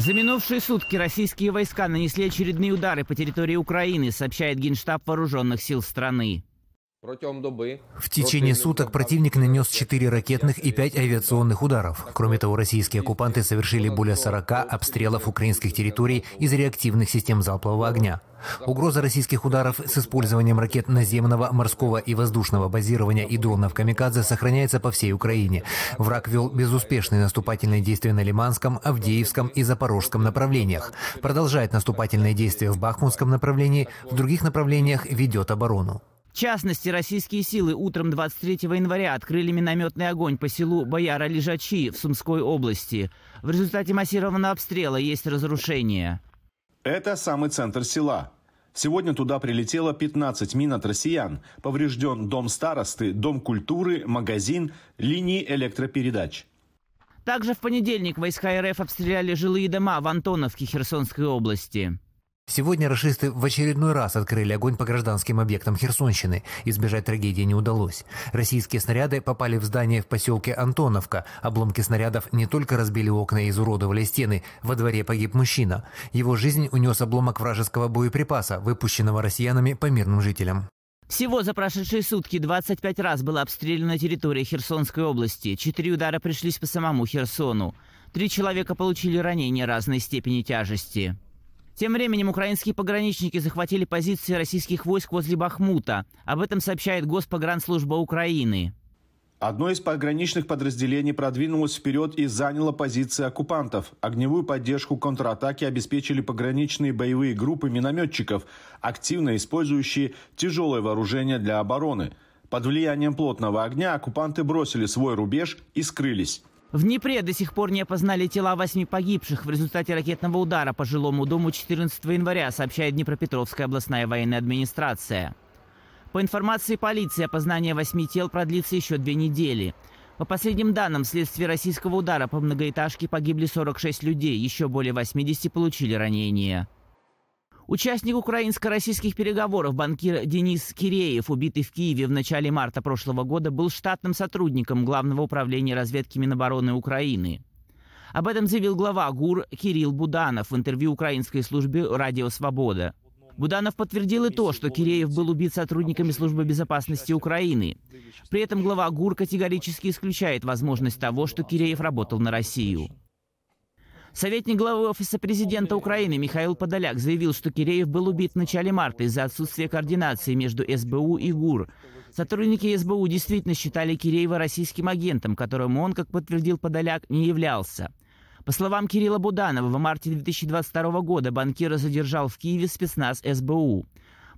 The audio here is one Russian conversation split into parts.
За минувшие сутки российские войска нанесли очередные удары по территории Украины, сообщает Генштаб Вооруженных сил страны. В течение суток противник нанес 4 ракетных и 5 авиационных ударов. Кроме того, российские оккупанты совершили более 40 обстрелов украинских территорий из реактивных систем залпового огня. Угроза российских ударов с использованием ракет наземного, морского и воздушного базирования и дронов «Камикадзе» сохраняется по всей Украине. Враг вел безуспешные наступательные действия на Лиманском, Авдеевском и Запорожском направлениях. Продолжает наступательные действия в Бахмутском направлении, в других направлениях ведет оборону. В частности, российские силы утром 23 января открыли минометный огонь по селу Бояра-Лежачи в Сумской области. В результате массированного обстрела есть разрушения. Это самый центр села. Сегодня туда прилетело 15 мин от россиян. Поврежден дом старосты, дом культуры, магазин, линии электропередач. Также в понедельник войска РФ обстреляли жилые дома в Антоновке Херсонской области. Сегодня расисты в очередной раз открыли огонь по гражданским объектам Херсонщины. Избежать трагедии не удалось. Российские снаряды попали в здание в поселке Антоновка. Обломки снарядов не только разбили окна и изуродовали стены. Во дворе погиб мужчина. Его жизнь унес обломок вражеского боеприпаса, выпущенного россиянами по мирным жителям. Всего за прошедшие сутки 25 раз была обстреляна территория Херсонской области. Четыре удара пришлись по самому Херсону. Три человека получили ранения разной степени тяжести. Тем временем украинские пограничники захватили позиции российских войск возле Бахмута. Об этом сообщает Госпогранслужба Украины. Одно из пограничных подразделений продвинулось вперед и заняло позиции оккупантов. Огневую поддержку контратаки обеспечили пограничные боевые группы минометчиков, активно использующие тяжелое вооружение для обороны. Под влиянием плотного огня оккупанты бросили свой рубеж и скрылись. В Днепре до сих пор не опознали тела восьми погибших в результате ракетного удара по жилому дому 14 января, сообщает Днепропетровская областная военная администрация. По информации полиции, опознание восьми тел продлится еще две недели. По последним данным, вследствие российского удара по многоэтажке погибли 46 людей, еще более 80 получили ранения. Участник украинско-российских переговоров банкир Денис Киреев, убитый в Киеве в начале марта прошлого года, был штатным сотрудником Главного управления разведки Минобороны Украины. Об этом заявил глава ГУР Кирилл Буданов в интервью украинской службе «Радио Свобода». Буданов подтвердил и то, что Киреев был убит сотрудниками Службы безопасности Украины. При этом глава ГУР категорически исключает возможность того, что Киреев работал на Россию. Советник главы Офиса президента Украины Михаил Подоляк заявил, что Киреев был убит в начале марта из-за отсутствия координации между СБУ и ГУР. Сотрудники СБУ действительно считали Киреева российским агентом, которым он, как подтвердил Подоляк, не являлся. По словам Кирилла Буданова, в марте 2022 года банкира задержал в Киеве спецназ СБУ.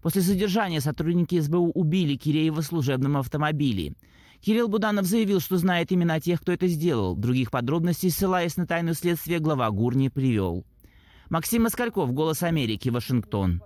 После задержания сотрудники СБУ убили Киреева в служебном автомобиле. Кирилл Буданов заявил, что знает имена тех, кто это сделал. Других подробностей, ссылаясь на тайну следствия, глава ГУР не привел. Максим Москальков, «Голос Америки», Вашингтон.